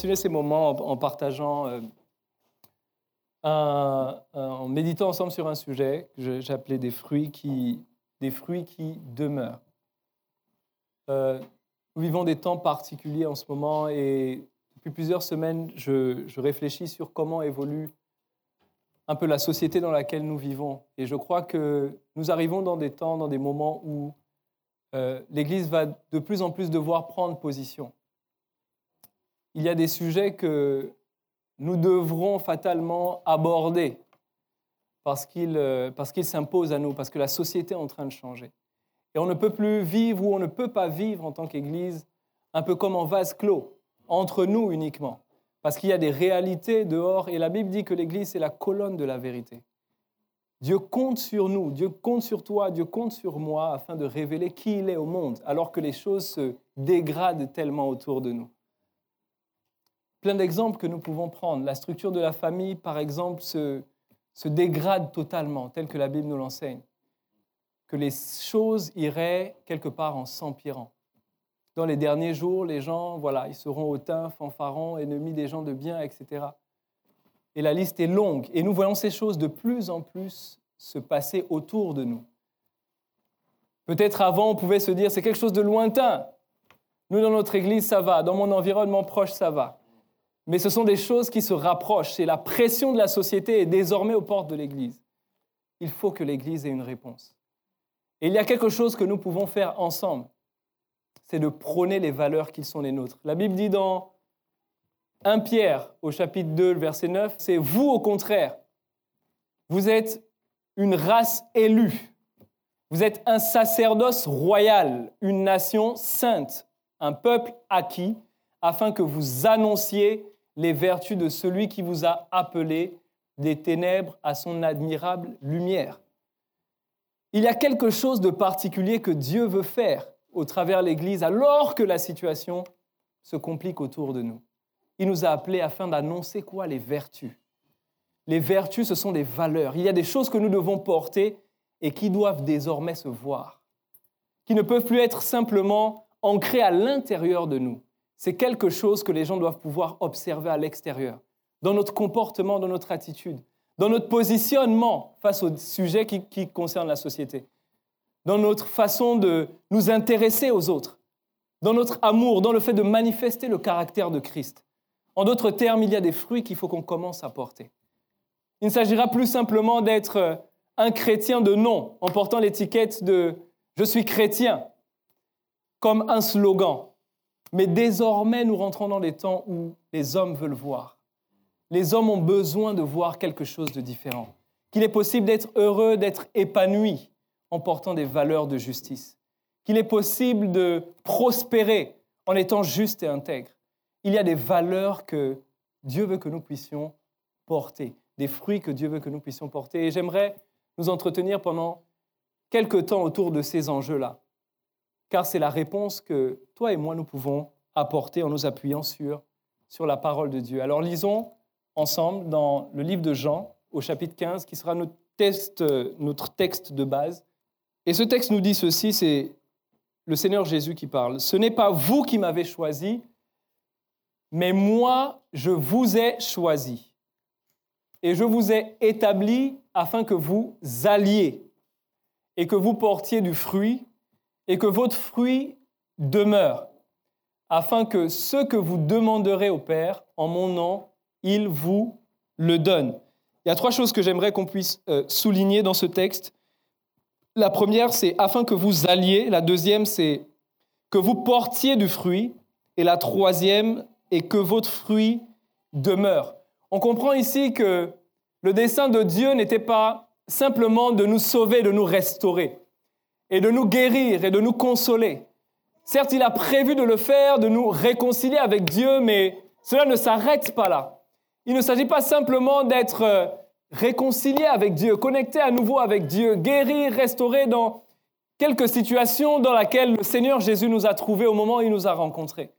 Continuer ces moments en, partageant, euh, en méditant ensemble sur un sujet que j'appelais des fruits qui, des fruits qui demeurent. Euh, nous vivons des temps particuliers en ce moment et depuis plusieurs semaines, je, je, réfléchis sur comment évolue un peu la société dans laquelle nous vivons. Et je crois que nous arrivons dans des temps, dans des moments où euh, l'Église va de plus en plus devoir prendre position. Il y a des sujets que nous devrons fatalement aborder parce qu'ils euh, s'imposent à nous, parce que la société est en train de changer. Et on ne peut plus vivre ou on ne peut pas vivre en tant qu'Église un peu comme en vase clos, entre nous uniquement, parce qu'il y a des réalités dehors et la Bible dit que l'Église est la colonne de la vérité. Dieu compte sur nous, Dieu compte sur toi, Dieu compte sur moi afin de révéler qui il est au monde, alors que les choses se dégradent tellement autour de nous. Plein d'exemples que nous pouvons prendre. La structure de la famille, par exemple, se, dégrade totalement, telle que la Bible nous l'enseigne. Que les choses iraient quelque part en s'empirant. Dans les derniers jours, les gens, voilà, ils seront hautains, fanfarons, ennemis des gens de bien, etc. Et la liste est longue. Et nous voyons ces choses de plus en plus se passer autour de nous. Peut-être avant, on pouvait se dire, c'est quelque chose de lointain. Nous, dans notre Église, ça va. Dans mon environnement proche, ça va. Mais ce sont des choses qui se rapprochent. Et la pression de la société est désormais aux portes de l'Église. Il faut que l'Église ait une réponse. Et il y a quelque chose que nous pouvons faire ensemble. C'est de prôner les valeurs qui sont les nôtres. La Bible dit dans 1 Pierre au chapitre 2, le verset 9, c'est vous au contraire. Vous êtes une race élue. Vous êtes un sacerdoce royal, une nation sainte, un peuple acquis, afin que vous annonciez les vertus de celui qui vous a appelé des ténèbres à son admirable lumière. Il y a quelque chose de particulier que Dieu veut faire au travers l'Église alors que la situation se complique autour de nous. Il nous a appelés afin d'annoncer quoi? Les vertus. Les vertus, ce sont des valeurs. Il y a des choses que nous devons porter et qui doivent désormais se voir, qui ne peuvent plus être simplement ancrées à l'intérieur de nous. C'est quelque chose que les gens doivent pouvoir observer à l'extérieur, dans notre comportement, dans notre attitude, dans notre positionnement face aux sujets qui, concernent la société, dans notre façon de nous intéresser aux autres, dans notre amour, dans le fait de manifester le caractère de Christ. En d'autres termes, il y a des fruits qu'il faut qu'on commence à porter. Il ne s'agira plus simplement d'être un chrétien de nom en portant l'étiquette de je suis chrétien comme un slogan. Mais désormais, nous rentrons dans des temps où les hommes veulent voir. Les hommes ont besoin de voir quelque chose de différent. Qu'il est possible d'être heureux, d'être épanoui en portant des valeurs de justice. Qu'il est possible de prospérer en étant juste et intègre il y a des valeurs que Dieu veut que nous puissions porter, des fruits que Dieu veut que nous puissions porter. Et j'aimerais nous entretenir pendant quelques temps autour de ces enjeux-là, car c'est la réponse que toi et moi nous pouvons apporter en nous appuyant sur, sur la parole de Dieu. Alors lisons ensemble dans le livre de Jean au chapitre 15, qui sera notre notre texte de base. Et ce texte nous dit ceci, c'est le Seigneur Jésus qui parle. Ce n'est pas vous qui m'avez choisi, mais moi, je vous ai choisi et je vous ai établi afin que vous alliez et que vous portiez du fruit et que votre fruit demeure, afin que ce que vous demanderez au Père en mon nom, il vous le donne. Il y a trois choses que j'aimerais qu'on puisse euh, souligner dans ce texte. La première, c'est afin que vous alliez. La deuxième, c'est que vous portiez du fruit. Et la troisième, et que votre fruit demeure. On comprend ici que le dessein de Dieu n'était pas simplement de nous sauver, de nous restaurer, et de nous guérir et de nous consoler. Certes, il a prévu de le faire, de nous réconcilier avec Dieu, mais cela ne s'arrête pas là. Il ne s'agit pas simplement d'être euh, réconcilié avec Dieu, connecté à nouveau avec Dieu, guéri, restauré dans quelques situations dans lesquelles le Seigneur Jésus nous a trouvés au moment où il nous a rencontrés.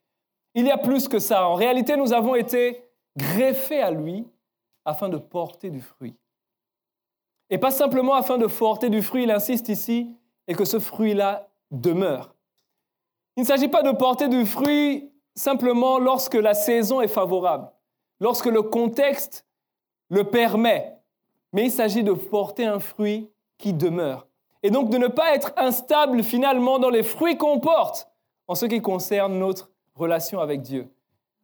Il y a plus que ça. En réalité, nous avons été greffés à lui afin de porter du fruit. Et pas simplement afin de porter du fruit, il insiste ici, et que ce fruit-là demeure. Il ne s'agit pas de porter du fruit simplement lorsque la saison est favorable, lorsque le contexte le permet, mais il s'agit de porter un fruit qui demeure. Et donc de ne pas être instable finalement dans les fruits qu'on porte en ce qui concerne notre relation avec Dieu.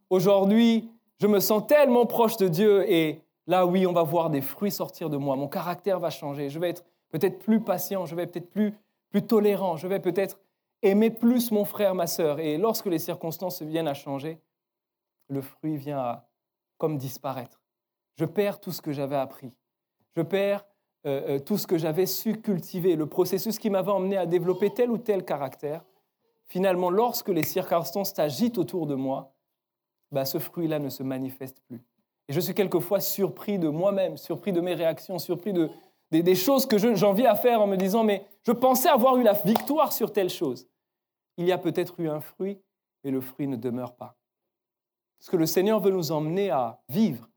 Aujourd'hui, je me sens tellement proche de Dieu et là, oui, on va voir des fruits sortir de moi. Mon caractère va changer. Je vais être peut-être plus patient, je vais peut-être plus, plus tolérant, je vais peut-être aimer plus mon frère, ma sœur. Et lorsque les circonstances viennent à changer, le fruit vient à comme disparaître. Je perds tout ce que j'avais appris. Je perds euh, euh, tout ce que j'avais su cultiver, le processus qui m'avait emmené à développer tel ou tel caractère. Finalement, lorsque les circonstances s'agitent autour de moi, bah, ce fruit-là ne se manifeste plus. Et je suis quelquefois surpris de moi-même, surpris de mes réactions, surpris de, des, choses que j'en viens à faire en me disant, mais je pensais avoir eu la victoire sur telle chose. Il y a peut-être eu un fruit, mais le fruit ne demeure pas. Ce que le Seigneur veut nous emmener à vivre,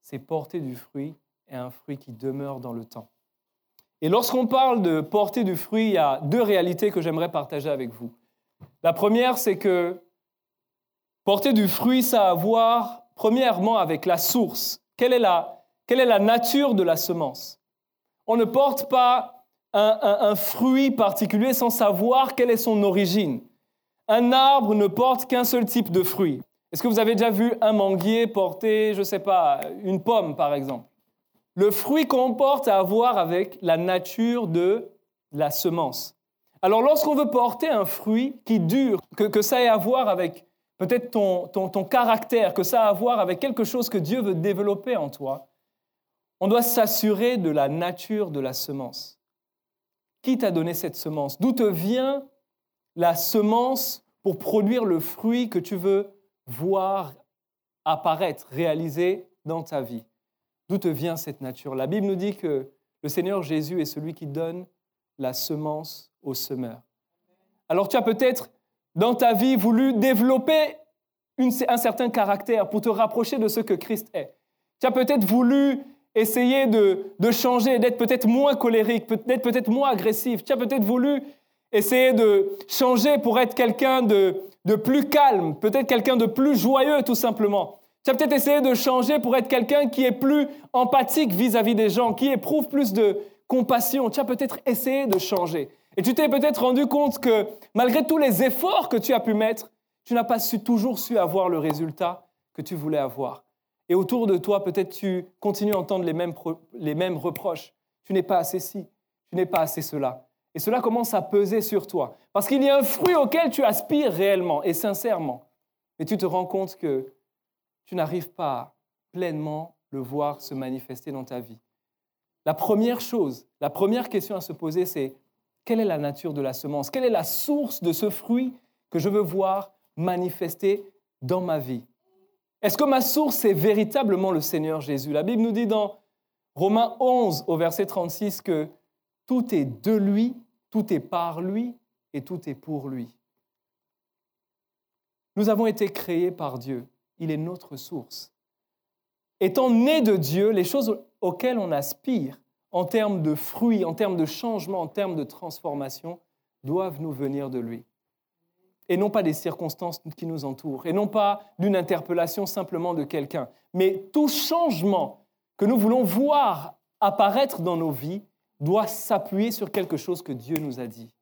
c'est porter du fruit et un fruit qui demeure dans le temps. Et lorsqu'on parle de porter du fruit, il y a deux réalités que j'aimerais partager avec vous. La première, c'est que porter du fruit, ça a à voir premièrement avec la source. Quelle est la nature de la semence? On ne porte pas un, fruit particulier sans savoir quelle est son origine. Un arbre ne porte qu'un seul type de fruit. Est-ce que vous avez déjà vu un manguier porter, je ne sais pas, une pomme par exemple? Le fruit qu'on porte a à voir avec la nature de la semence. Alors lorsqu'on veut porter un fruit qui dure, que, ça ait à voir avec peut-être ton, ton, caractère, que ça ait à voir avec quelque chose que Dieu veut développer en toi, on doit s'assurer de la nature de la semence. Qui t'a donné cette semence? D'où te vient la semence pour produire le fruit que tu veux voir apparaître, réaliser dans ta vie? D'où te vient cette nature? La Bible nous dit que le Seigneur Jésus est celui qui donne la semence au semeur. Alors tu as peut-être dans ta vie voulu développer un certain caractère pour te rapprocher de ce que Christ est. Tu as peut-être voulu essayer de, changer, d'être peut-être moins colérique, d'être peut-être moins agressif. Tu as peut-être voulu essayer de changer pour être quelqu'un de, plus calme, peut-être quelqu'un de plus joyeux tout simplement. Tu as peut-être essayé de changer pour être quelqu'un qui est plus empathique vis-à-vis des gens, qui éprouve plus de compassion. Tu as peut-être essayé de changer. Et tu t'es peut-être rendu compte que malgré tous les efforts que tu as pu mettre, tu n'as pas su, toujours su avoir le résultat que tu voulais avoir. Et autour de toi, peut-être tu continues à entendre les mêmes, reproches. Tu n'es pas assez ci, tu n'es pas assez cela. Et cela commence à peser sur toi. Parce qu'il y a un fruit auquel tu aspires réellement et sincèrement. Mais tu te rends compte que tu n'arrives pas à pleinement le voir se manifester dans ta vie. La première chose, la première question à se poser, c'est quelle est la nature de la semence? Quelle est la source de ce fruit que je veux voir manifester dans ma vie? Est-ce que ma source est véritablement le Seigneur Jésus? La Bible nous dit dans Romains 11 au verset 36 que tout est de lui, tout est par lui et tout est pour lui. Nous avons été créés par Dieu. Il est notre source. Étant nés de Dieu, les choses auxquelles on aspire en termes de fruits, en termes de changement, en termes de transformation, doivent nous venir de lui et non pas des circonstances qui nous entourent, et non pas d'une interpellation simplement de quelqu'un. Mais tout changement que nous voulons voir apparaître dans nos vies doit s'appuyer sur quelque chose que Dieu nous a dit.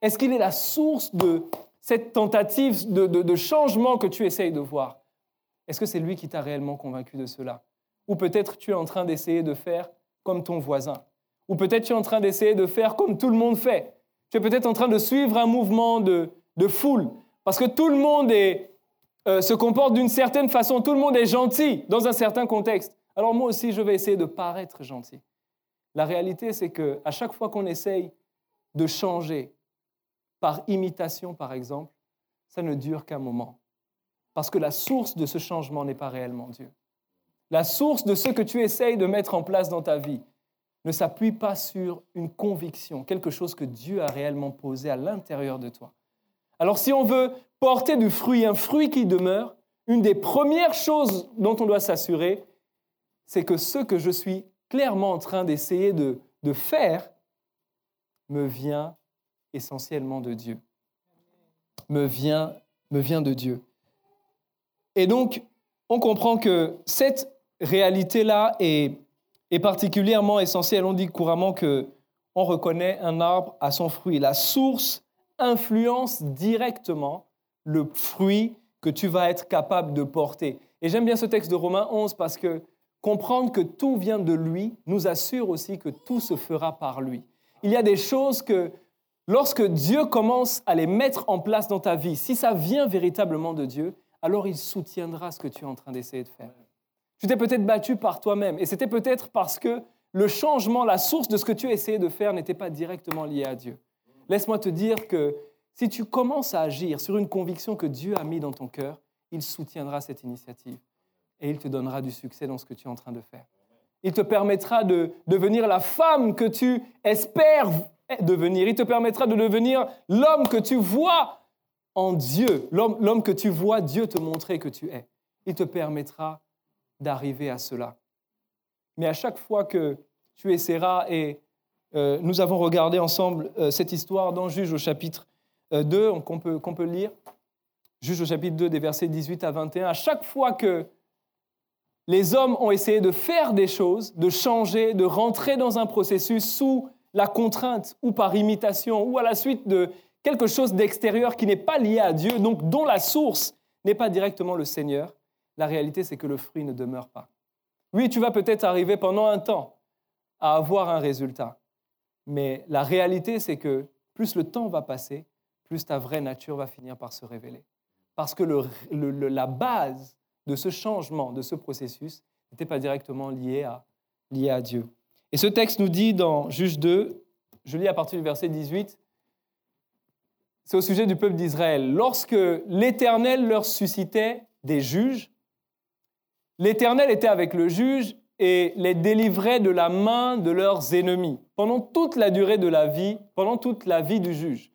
Est-ce qu'il est la source de cette tentative de, changement que tu essayes de voir? Est-ce que c'est lui qui t'a réellement convaincu de cela? Ou peut-être tu es en train d'essayer de faire comme ton voisin Ou peut-être tu es en train d'essayer de faire comme tout le monde fait Tu es peut-être en train de suivre un mouvement de, de foule. Parce que tout le monde euh, se comporte d'une certaine façon, tout le monde est gentil dans un certain contexte. Alors moi aussi, je vais essayer de paraître gentil. La réalité, c'est que à chaque fois qu'on essaye de changer par imitation, par exemple, ça ne dure qu'un moment. Parce que la source de ce changement n'est pas réellement Dieu. La source de ce que tu essayes de mettre en place dans ta vie ne s'appuie pas sur une conviction, quelque chose que Dieu a réellement posé à l'intérieur de toi. Alors si on veut porter du fruit, un fruit qui demeure, une des premières choses dont on doit s'assurer, c'est que ce que je suis clairement en train d'essayer de, faire me vient essentiellement de Dieu. Me vient, me vient de Dieu. Et donc, on comprend que cette réalité-là est, est particulièrement essentielle. On dit couramment que on reconnaît un arbre à son fruit. La source influence directement le fruit que tu vas être capable de porter. Et j'aime bien ce texte de Romains 11 parce que comprendre que tout vient de lui nous assure aussi que tout se fera par lui. Il y a des choses que lorsque Dieu commence à les mettre en place dans ta vie, si ça vient véritablement de Dieu, alors il soutiendra ce que tu es en train d'essayer de faire. Tu t'es peut-être battu par toi-même et c'était peut-être parce que le changement, la source de ce que tu essayé de faire n'était pas directement lié à Dieu. Laisse-moi te dire que si tu commences à agir sur une conviction que Dieu a mis dans ton cœur, il soutiendra cette initiative et il te donnera du succès dans ce que tu es en train de faire. Il te permettra de devenir la femme que tu espères devenir. Il te permettra de devenir l'homme que tu vois en Dieu, l'homme que tu vois Dieu te montrer que tu es. Il te permettra d'arriver à cela. Mais à chaque fois que tu essaieras, et euh, nous avons regardé ensemble euh, cette histoire dans Juge au chapitre 2, euh, qu'on peut, qu'on peut lire, Juge au chapitre 2 des versets 18 à 21, à chaque fois que les hommes ont essayé de faire des choses, de changer, de rentrer dans un processus sous la contrainte ou par imitation ou à la suite de quelque chose d'extérieur qui n'est pas lié à Dieu, donc dont la source n'est pas directement le Seigneur, la réalité c'est que le fruit ne demeure pas. Oui, tu vas peut-être arriver pendant un temps à avoir un résultat, mais la réalité c'est que plus le temps va passer, plus ta vraie nature va finir par se révéler. Parce que la base de ce changement, de ce processus, n'était pas directement liée à, à Dieu. Et ce texte nous dit dans Juge 2, je lis à partir du verset 18, c'est au sujet du peuple d'Israël. Lorsque l'Éternel leur suscitait des juges, l'Éternel était avec le juge et les délivrait de la main de leurs ennemis pendant toute la durée de la vie, pendant toute la vie du juge.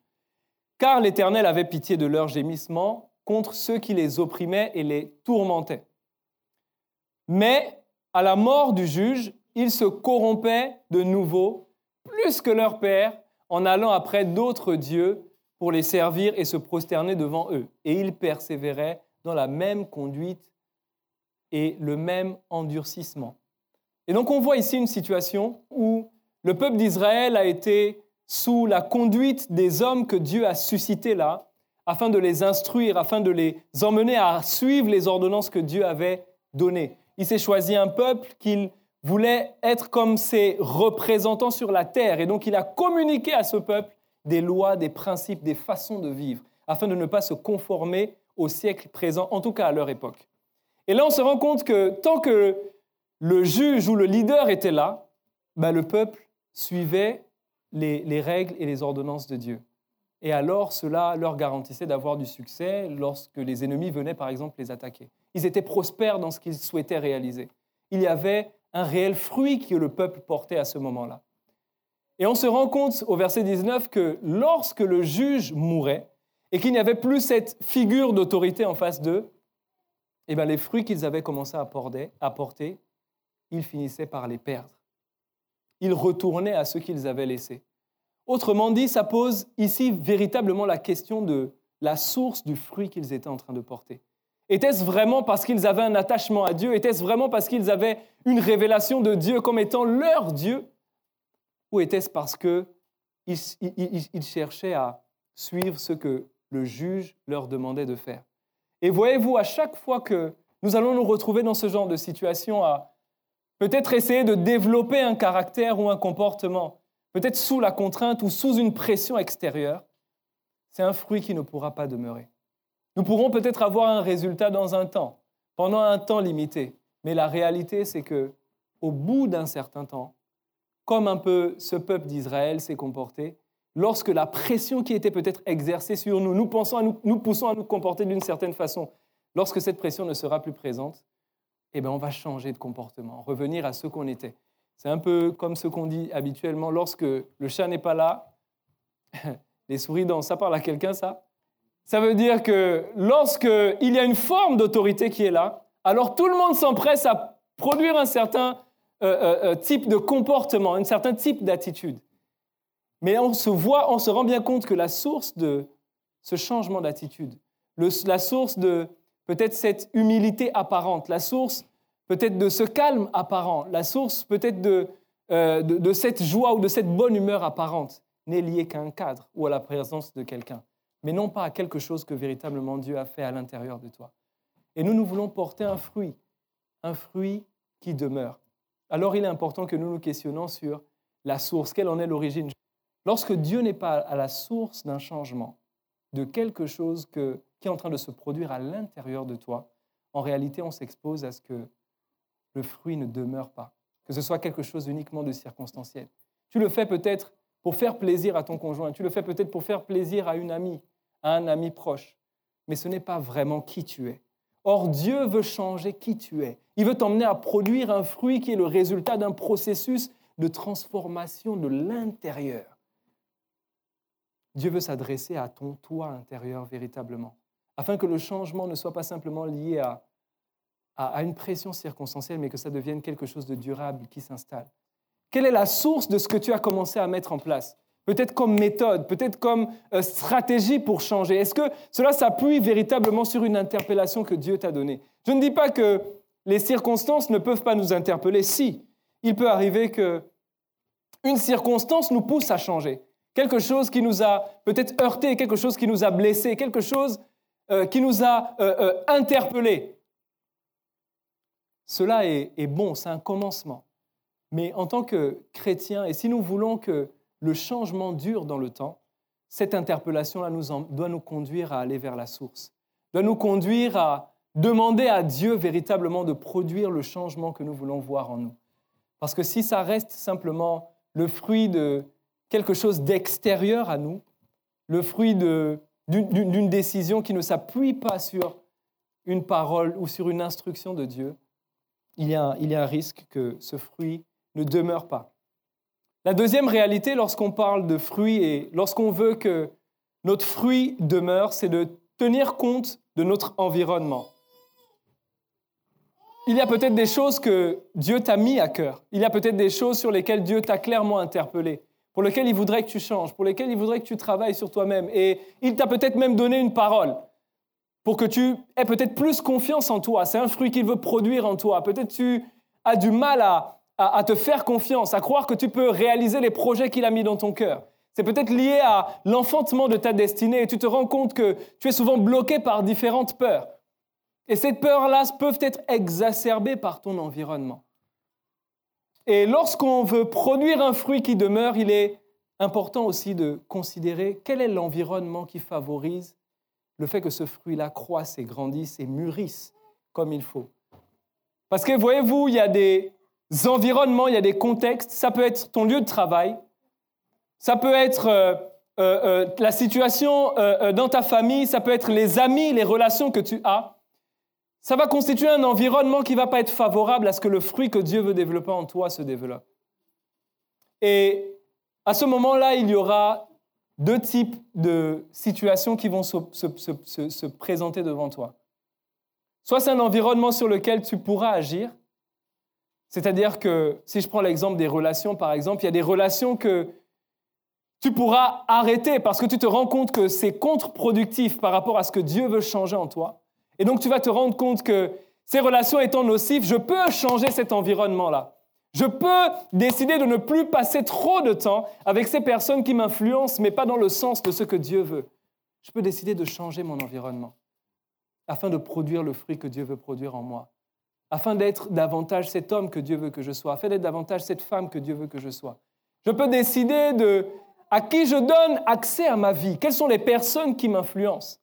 Car l'Éternel avait pitié de leurs gémissements contre ceux qui les opprimaient et les tourmentaient. Mais à la mort du juge, ils se corrompaient de nouveau, plus que leur père, en allant après d'autres dieux pour les servir et se prosterner devant eux. Et ils persévéraient dans la même conduite et le même endurcissement. Et donc on voit ici une situation où le peuple d'Israël a été sous la conduite des hommes que Dieu a suscités là, afin de les instruire, afin de les emmener à suivre les ordonnances que Dieu avait données. Il s'est choisi un peuple qu'il voulait être comme ses représentants sur la terre, et donc il a communiqué à ce peuple des lois, des principes, des façons de vivre, afin de ne pas se conformer au siècle présent, en tout cas à leur époque. Et là, on se rend compte que tant que le juge ou le leader était là, bah, le peuple suivait les, règles et les ordonnances de Dieu. Et alors, cela leur garantissait d'avoir du succès lorsque les ennemis venaient, par exemple, les attaquer. Ils étaient prospères dans ce qu'ils souhaitaient réaliser. Il y avait un réel fruit que le peuple portait à ce moment-là. Et on se rend compte au verset 19 que lorsque le juge mourait et qu'il n'y avait plus cette figure d'autorité en face d'eux, eh bien, les fruits qu'ils avaient commencé à à porter, ils finissaient par les perdre. Ils retournaient à ce qu'ils avaient laissé. Autrement dit, ça pose ici véritablement la question de la source du fruit qu'ils étaient en train de porter. Était-ce vraiment parce qu'ils avaient un attachement à Dieu? Était-ce vraiment parce qu'ils avaient une révélation de Dieu comme étant leur Dieu? Ou était-ce parce qu'ils ils, cherchaient à suivre ce que le juge leur demandait de faire? Et voyez-vous, à chaque fois que nous allons nous retrouver dans ce genre de situation, à peut-être essayer de développer un caractère ou un comportement, peut-être sous la contrainte ou sous une pression extérieure, c'est un fruit qui ne pourra pas demeurer. Nous pourrons peut-être avoir un résultat dans un temps, pendant un temps limité, mais la réalité, c'est que au bout d'un certain temps, comme un peu ce peuple d'Israël s'est comporté, lorsque la pression qui était peut-être exercée sur nous, nous, nous, nous poussons à nous comporter d'une certaine façon, lorsque cette pression ne sera plus présente, eh bien, on va changer de comportement, revenir à ce qu'on était. C'est un peu comme ce qu'on dit habituellement, lorsque le chat n'est pas là, les souris dansent. Ça parle à quelqu'un, ça? Ça veut dire que lorsqu'il y a une forme d'autorité qui est là, alors tout le monde s'empresse à produire un certain euh, euh, euh, type de comportement, un certain type d'attitude. Mais on se voit, on se rend bien compte que la source de ce changement d'attitude, la source de peut-être cette humilité apparente, la source peut-être de ce calme apparent, la source peut-être de, euh, de, cette joie ou de cette bonne humeur apparente n'est liée qu'à un cadre ou à la présence de quelqu'un, mais non pas à quelque chose que véritablement Dieu a fait à l'intérieur de toi. Et nous, nous voulons porter un fruit, un fruit qui demeure. Alors il est important que nous nous questionnons sur la source, quelle en est l'origine. Lorsque Dieu n'est pas à la source d'un changement, de quelque chose qui est en train de se produire à l'intérieur de toi, en réalité, on s'expose à ce que le fruit ne demeure pas, que ce soit quelque chose uniquement de circonstanciel. Tu le fais peut-être pour faire plaisir à ton conjoint, tu le fais peut-être pour faire plaisir à une amie, à un ami proche, mais ce n'est pas vraiment qui tu es. Or, Dieu veut changer qui tu es. Il veut t'emmener à produire un fruit qui est le résultat d'un processus de transformation de l'intérieur. Dieu veut s'adresser à ton toi intérieur véritablement, afin que le changement ne soit pas simplement lié à à, une pression circonstancielle, mais que ça devienne quelque chose de durable qui s'installe. Quelle est la source de ce que tu as commencé à mettre en place? Peut-être comme méthode, peut-être comme euh, stratégie pour changer. Est-ce que cela s'appuie véritablement sur une interpellation que Dieu t'a donnée? Je ne dis pas que les circonstances ne peuvent pas nous interpeller. Si, il peut arriver que une circonstance nous pousse à changer. Quelque chose qui nous a peut-être heurté, quelque chose qui nous a blessé, quelque chose euh, qui nous a euh, interpellé. Cela est, bon, c'est un commencement. Mais en tant que chrétien, et si nous voulons que le changement dure dans le temps, cette interpellation-là doit nous conduire à aller vers la source, doit nous conduire à demander à Dieu véritablement de produire le changement que nous voulons voir en nous. Parce que si ça reste simplement le fruit de quelque chose d'extérieur à nous, le fruit d'une décision qui ne s'appuie pas sur une parole ou sur une instruction de Dieu, il y, a, un risque que ce fruit ne demeure pas. La deuxième réalité lorsqu'on parle de fruits et lorsqu'on veut que notre fruit demeure, c'est de tenir compte de notre environnement. Il y a peut-être des choses que Dieu t'a mis à cœur. Il y a peut-être des choses sur lesquelles Dieu t'a clairement interpellé, pour lesquelles il voudrait que tu changes, pour lesquelles il voudrait que tu travailles sur toi-même. Et il t'a peut-être même donné une parole pour que tu aies peut-être plus confiance en toi. C'est un fruit qu'il veut produire en toi. Peut-être tu as du mal à, à, te faire confiance, à croire que tu peux réaliser les projets qu'il a mis dans ton cœur. C'est peut-être lié à l'enfantement de ta destinée et tu te rends compte que tu es souvent bloqué par différentes peurs. Et ces peurs-là peuvent être exacerbées par ton environnement. Et lorsqu'on veut produire un fruit qui demeure, il est important aussi de considérer quel est l'environnement qui favorise le fait que ce fruit-là croisse et grandisse et mûrisse comme il faut. Parce que voyez-vous, il y a des environnements, il y a des contextes. Ça peut être ton lieu de travail, ça peut être euh, euh, euh, la situation dans ta famille, ça peut être les amis, les relations que tu as. Ça va constituer un environnement qui ne va pas être favorable à ce que le fruit que Dieu veut développer en toi se développe. Et à ce moment-là, il y aura deux types de situations qui vont se, présenter devant toi. Soit c'est un environnement sur lequel tu pourras agir, c'est-à-dire que si je prends l'exemple des relations, par exemple, il y a des relations que tu pourras arrêter parce que tu te rends compte que c'est contre-productif par rapport à ce que Dieu veut changer en toi. Et donc tu vas te rendre compte que ces relations étant nocives, je peux changer cet environnement-là. Je peux décider de ne plus passer trop de temps avec ces personnes qui m'influencent, mais pas dans le sens de ce que Dieu veut. Je peux décider de changer mon environnement afin de produire le fruit que Dieu veut produire en moi, afin d'être davantage cet homme que Dieu veut que je sois, afin d'être davantage cette femme que Dieu veut que je sois. Je peux décider de à qui je donne accès à ma vie, quelles sont les personnes qui m'influencent?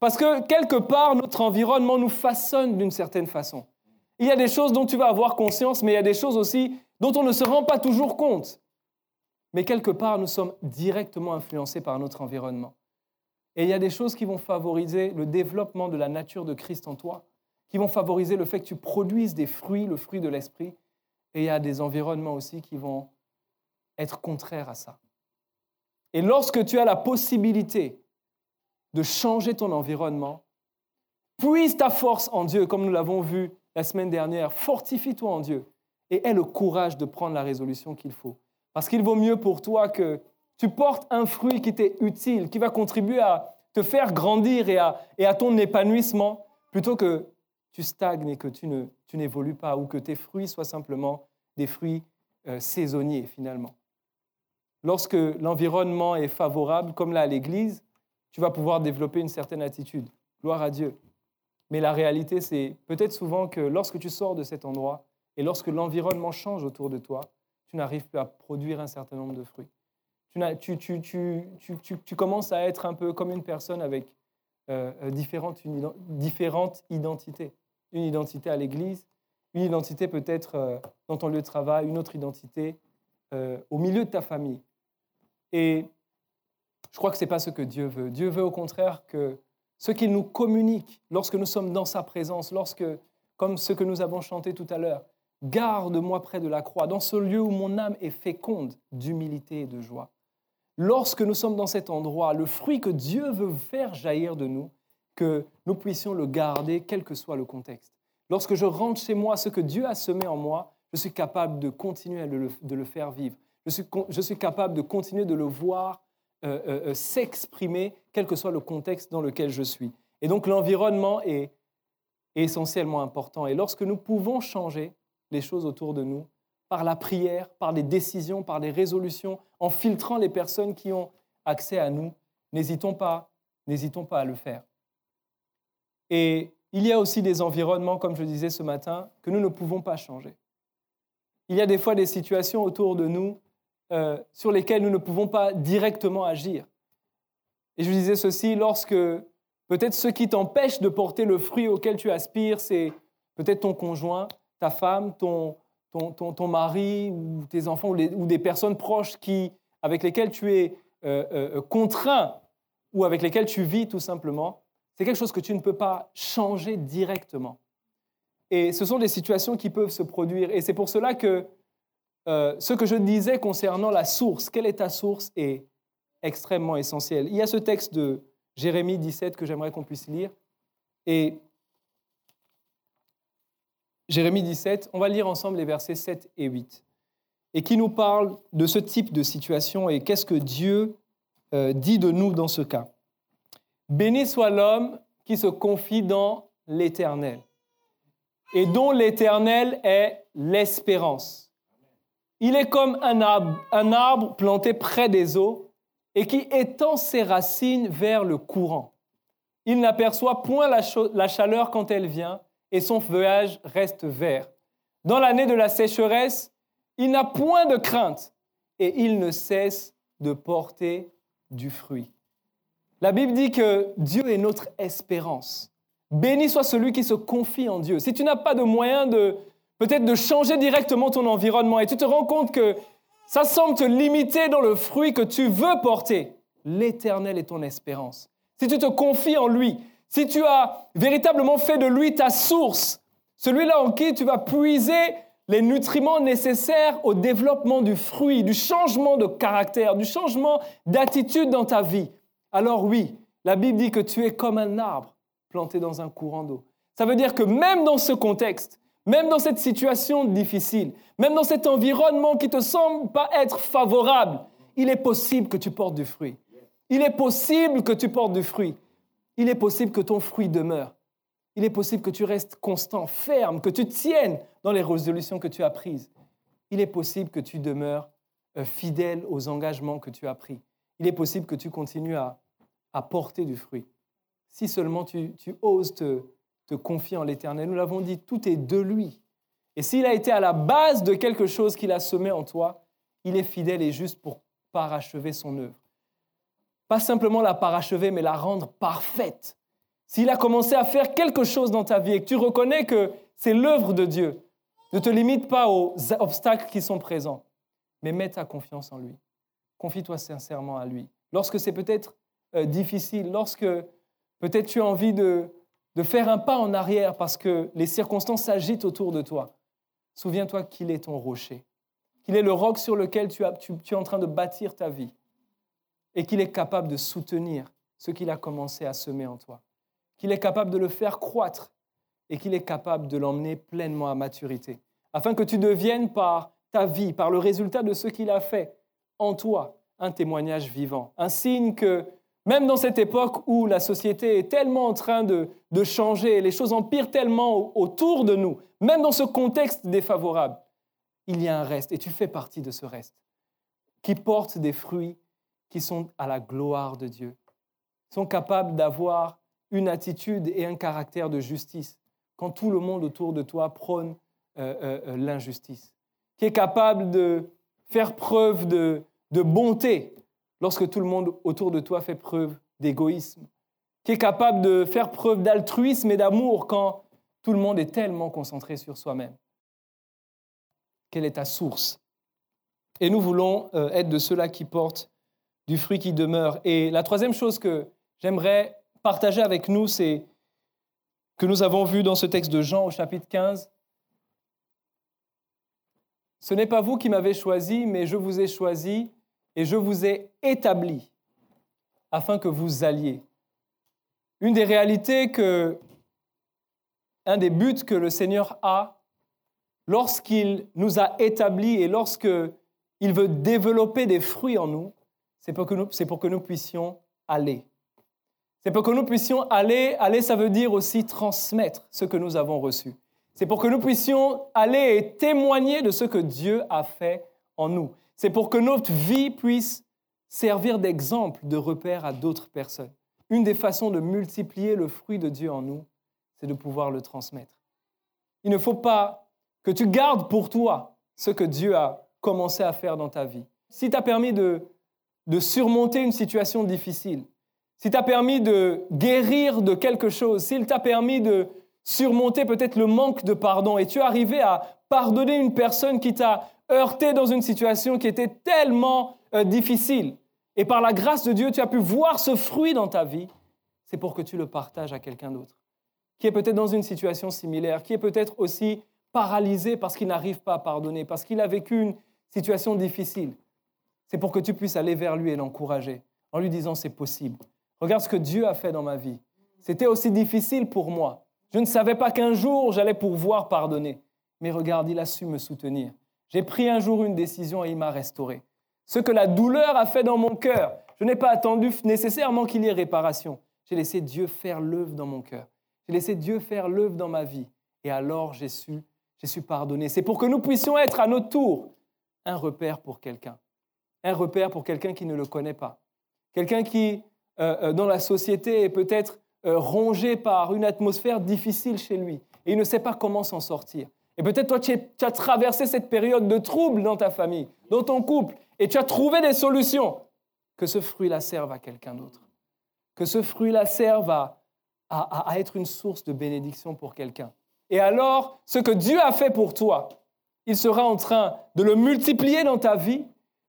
Parce que quelque part, notre environnement nous façonne d'une certaine façon. Il y a des choses dont tu vas avoir conscience, mais il y a des choses aussi dont on ne se rend pas toujours compte. Mais quelque part, nous sommes directement influencés par notre environnement. Et il y a des choses qui vont favoriser le développement de la nature de Christ en toi, qui vont favoriser le fait que tu produises des fruits, le fruit de l'esprit. Et il y a des environnements aussi qui vont être contraires à ça. Et lorsque tu as la possibilité de changer ton environnement, puise ta force en Dieu, comme nous l'avons vu la semaine dernière, fortifie-toi en Dieu et aie le courage de prendre la résolution qu'il faut. Parce qu'il vaut mieux pour toi que tu portes un fruit qui t'est utile, qui va contribuer à te faire grandir et à, ton épanouissement, plutôt que tu stagnes et que tu, ne, n'évolues pas, ou que tes fruits soient simplement des fruits euh, saisonniers finalement. Lorsque l'environnement est favorable, comme là à l'église, tu vas pouvoir développer une certaine attitude. Gloire à Dieu. Mais la réalité, c'est peut-être souvent que lorsque tu sors de cet endroit et lorsque l'environnement change autour de toi, tu n'arrives plus à produire un certain nombre de fruits. Tu, commences à être un peu comme une personne avec euh, euh, différentes, différentes identités. Une identité à l'église, une identité peut-être euh, dans ton lieu de travail, une autre identité au milieu de ta famille. Et je crois que ce n'est pas ce que Dieu veut. Dieu veut au contraire que ce qu'il nous communique lorsque nous sommes dans sa présence, lorsque, comme ce que nous avons chanté tout à l'heure, garde-moi près de la croix, dans ce lieu où mon âme est féconde d'humilité et de joie. Lorsque nous sommes dans cet endroit, le fruit que Dieu veut faire jaillir de nous, que nous puissions le garder, quel que soit le contexte. Lorsque je rentre chez moi, ce que Dieu a semé en moi, je suis capable de continuer de le, faire vivre. Je suis, capable de continuer de le voir euh, euh, euh, s'exprimer, quel que soit le contexte dans lequel je suis. Et donc l'environnement est essentiellement important. Et lorsque nous pouvons changer les choses autour de nous, par la prière, par les décisions, par les résolutions, en filtrant les personnes qui ont accès à nous, n'hésitons pas, n'hésitons pas à le faire. Et il y a aussi des environnements, comme je disais ce matin, que nous ne pouvons pas changer. Il y a des fois des situations autour de nous euh, sur lesquelles nous ne pouvons pas directement agir. Et je disais ceci, lorsque peut-être ce qui t'empêche de porter le fruit auquel tu aspires, c'est peut-être ton conjoint, ta femme, ton, ton, mari ou tes enfants ou, des personnes proches qui, avec lesquelles tu es euh, euh, contraint ou avec lesquelles tu vis tout simplement, c'est quelque chose que tu ne peux pas changer directement. Et ce sont des situations qui peuvent se produire. Et c'est pour cela que euh, ce que je disais concernant la source, quelle est ta source, est extrêmement essentiel. Il y a ce texte de Jérémie 17 que j'aimerais qu'on puisse lire. Et Jérémie 17, on va lire ensemble les versets 7 et 8, et qui nous parle de ce type de situation et qu'est-ce que Dieu euh, dit de nous dans ce cas. Béni soit l'homme qui se confie dans l'Éternel et dont l'Éternel est l'espérance. Il est comme un arbre, planté près des eaux et qui étend ses racines vers le courant. Il n'aperçoit point la, chaleur quand elle vient et son feuillage reste vert. Dans l'année de la sécheresse, il n'a point de crainte et il ne cesse de porter du fruit. La Bible dit que Dieu est notre espérance. Béni soit celui qui se confie en Dieu. Si tu n'as pas de moyen de peut-être de changer directement ton environnement et tu te rends compte que ça semble te limiter dans le fruit que tu veux porter, l'Éternel est ton espérance. Si tu te confies en lui, si tu as véritablement fait de lui ta source, celui-là en qui tu vas puiser les nutriments nécessaires au développement du fruit, du changement de caractère, du changement d'attitude dans ta vie, alors oui, la Bible dit que tu es comme un arbre planté dans un courant d'eau. Ça veut dire que même dans ce contexte, même dans cette situation difficile, même dans cet environnement qui te semble pas être favorable, il est possible que tu portes du fruit. Il est possible que tu portes du fruit. Il est possible que ton fruit demeure. Il est possible que tu restes constant, ferme, que tu tiennes dans les résolutions que tu as prises. Il est possible que tu demeures euh, fidèle aux engagements que tu as pris. Il est possible que tu continues à, porter du fruit. Si seulement tu, tu oses te, te confier en l'Éternel. Nous l'avons dit, tout est de lui. Et s'il a été à la base de quelque chose qu'il a semé en toi, il est fidèle et juste pour parachever son œuvre. Pas simplement la parachever, mais la rendre parfaite. S'il a commencé à faire quelque chose dans ta vie et que tu reconnais que c'est l'œuvre de Dieu, ne te limite pas aux obstacles qui sont présents, mais mets ta confiance en lui. Confie-toi sincèrement à lui. Lorsque c'est peut-être euh, difficile, lorsque peut-être tu as envie de, de faire un pas en arrière parce que les circonstances s'agitent autour de toi. Souviens-toi qu'il est ton rocher, qu'il est le roc sur lequel tu, es en train de bâtir ta vie et qu'il est capable de soutenir ce qu'il a commencé à semer en toi, qu'il est capable de le faire croître et qu'il est capable de l'emmener pleinement à maturité, afin que tu deviennes par ta vie, par le résultat de ce qu'il a fait en toi, un témoignage vivant, un signe que Même dans cette époque où la société est tellement en train de, de changer, les choses empirent tellement autour de nous, même dans ce contexte défavorable, il y a un reste, et tu fais partie de ce reste, qui porte des fruits qui sont à la gloire de Dieu, sont capables d'avoir une attitude et un caractère de justice quand tout le monde autour de toi prône euh, euh, euh, l'injustice, qui est capable de faire preuve de, de bonté lorsque tout le monde autour de toi fait preuve d'égoïsme, qui est capable de faire preuve d'altruisme et d'amour quand tout le monde est tellement concentré sur soi-même. Quelle est ta source? Et nous voulons être de ceux-là qui portent du fruit qui demeure. Et la troisième chose que j'aimerais partager avec nous, c'est que nous avons vu dans ce texte de Jean au chapitre 15. Ce n'est pas vous qui m'avez choisi, mais je vous ai choisi et je vous ai établi afin que vous alliez. Une des réalités que, un des buts que le Seigneur a lorsqu'il nous a établis et lorsqu'il veut développer des fruits en nous, c'est pour, pour que nous puissions aller. C'est pour que nous puissions aller, aller ça veut dire aussi transmettre ce que nous avons reçu. C'est pour que nous puissions aller et témoigner de ce que Dieu a fait en nous. C'est pour que notre vie puisse servir d'exemple, de repère à d'autres personnes. Une des façons de multiplier le fruit de Dieu en nous, c'est de pouvoir le transmettre. Il ne faut pas que tu gardes pour toi ce que Dieu a commencé à faire dans ta vie. Si tu as permis de, surmonter une situation difficile, si t'a permis de guérir de quelque chose, s'il t'a permis de surmonter peut-être le manque de pardon et tu es arrivé à pardonner une personne qui t'a heurté dans une situation qui était tellement euh, difficile, et par la grâce de Dieu, tu as pu voir ce fruit dans ta vie, c'est pour que tu le partages à quelqu'un d'autre, qui est peut-être dans une situation similaire, qui est peut-être aussi paralysé parce qu'il n'arrive pas à pardonner, parce qu'il a vécu une situation difficile. C'est pour que tu puisses aller vers lui et l'encourager en lui disant c'est possible. Regarde ce que Dieu a fait dans ma vie. C'était aussi difficile pour moi. Je ne savais pas qu'un jour j'allais pouvoir pardonner. Mais regarde, il a su me soutenir. J'ai pris un jour une décision et il m'a restauré. Ce que la douleur a fait dans mon cœur, je n'ai pas attendu nécessairement qu'il y ait réparation. J'ai laissé Dieu faire l'œuvre dans mon cœur. J'ai laissé Dieu faire l'œuvre dans ma vie. Et alors j'ai su, j'ai su pardonner. C'est pour que nous puissions être à notre tour un repère pour quelqu'un. Un repère pour quelqu'un qui ne le connaît pas. Quelqu'un qui euh, euh, dans la société est peut-être euh, rongé par une atmosphère difficile chez lui et il ne sait pas comment s'en sortir. Et peut-être toi, tu, as traversé cette période de trouble dans ta famille, dans ton couple, et tu as trouvé des solutions. Que ce fruit-là serve à quelqu'un d'autre. Que ce fruit-là serve à, à, être une source de bénédiction pour quelqu'un. Et alors, ce que Dieu a fait pour toi, il sera en train de le multiplier dans ta vie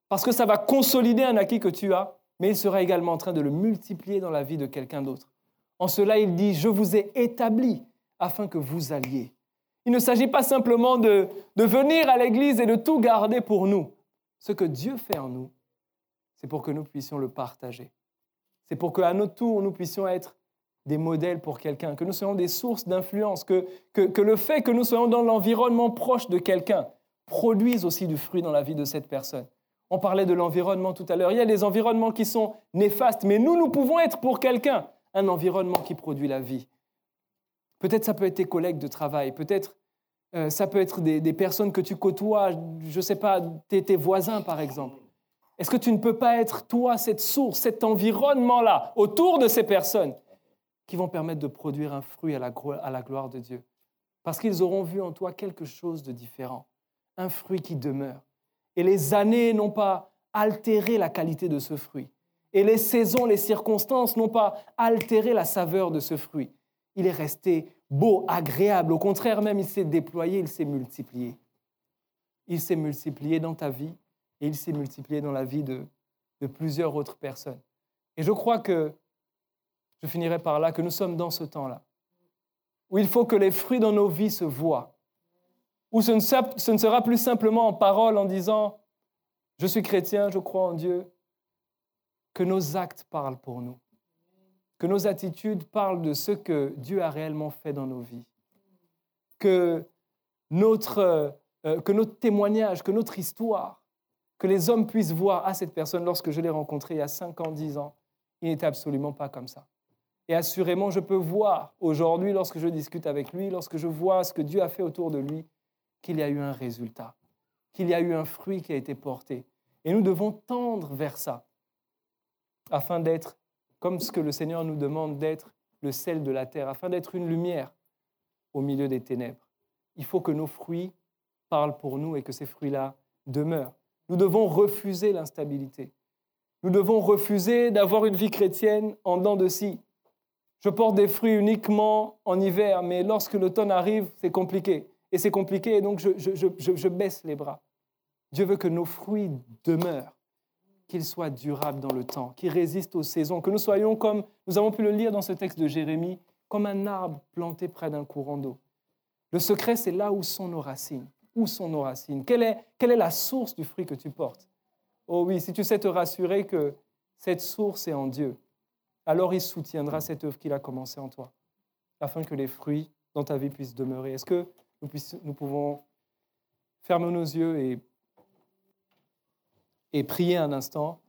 parce que ça va consolider un acquis que tu as mais il sera également en train de le multiplier dans la vie de quelqu'un d'autre. En cela, il dit, je vous ai établi afin que vous alliez. Il ne s'agit pas simplement de, de venir à l'Église et de tout garder pour nous. Ce que Dieu fait en nous, c'est pour que nous puissions le partager. C'est pour qu'à notre tour, nous puissions être des modèles pour quelqu'un, que nous soyons des sources d'influence, que, que, que, le fait que nous soyons dans l'environnement proche de quelqu'un produise aussi du fruit dans la vie de cette personne. On parlait de l'environnement tout à l'heure. Il y a des environnements qui sont néfastes, mais nous, nous pouvons être pour quelqu'un un environnement qui produit la vie. Peut-être ça peut être tes collègues de travail, peut-être euh, ça peut être des, personnes que tu côtoies, je ne sais pas, tes, voisins par exemple. Est-ce que tu ne peux pas être toi cette source, cet environnement-là, autour de ces personnes qui vont permettre de produire un fruit à la gloire de Dieu? Parce qu'ils auront vu en toi quelque chose de différent, un fruit qui demeure. Et les années n'ont pas altéré la qualité de ce fruit. Et les saisons, les circonstances n'ont pas altéré la saveur de ce fruit. Il est resté beau, agréable. Au contraire même, il s'est déployé, il s'est multiplié. Il s'est multiplié dans ta vie et il s'est multiplié dans la vie de, plusieurs autres personnes. Et je crois que, je finirai par là, que nous sommes dans ce temps-là, où il faut que les fruits dans nos vies se voient, où ce ne, sera plus simplement en parole en disant je suis chrétien, je crois en Dieu, que nos actes parlent pour nous, que nos attitudes parlent de ce que Dieu a réellement fait dans nos vies, que notre, euh, que notre témoignage, que notre histoire, que les hommes puissent voir à cette personne lorsque je l'ai rencontrée il y a 5 ans, 10 ans, il n'était absolument pas comme ça. Et assurément, je peux voir aujourd'hui, lorsque je discute avec lui, lorsque je vois ce que Dieu a fait autour de lui, qu'il y a eu un résultat, qu'il y a eu un fruit qui a été porté. Et nous devons tendre vers ça, afin d'être, comme ce que le Seigneur nous demande d'être, le sel de la terre, afin d'être une lumière au milieu des ténèbres. Il faut que nos fruits parlent pour nous et que ces fruits-là demeurent. Nous devons refuser l'instabilité. Nous devons refuser d'avoir une vie chrétienne en dents de scie. Je porte des fruits uniquement en hiver, mais lorsque l'automne arrive, c'est compliqué. Et c'est compliqué, et donc je, je, baisse les bras. Dieu veut que nos fruits demeurent, qu'ils soient durables dans le temps, qu'ils résistent aux saisons, que nous soyons comme, nous avons pu le lire dans ce texte de Jérémie, comme un arbre planté près d'un courant d'eau. Le secret, c'est là où sont nos racines. Où sont nos racines? Quelle est, quelle est la source du fruit que tu portes? Oh oui, si tu sais te rassurer que cette source est en Dieu, alors il soutiendra cette œuvre qu'il a commencée en toi, afin que les fruits dans ta vie puissent demeurer. Est-ce que nous, pouvons fermer nos yeux et, et prier un instant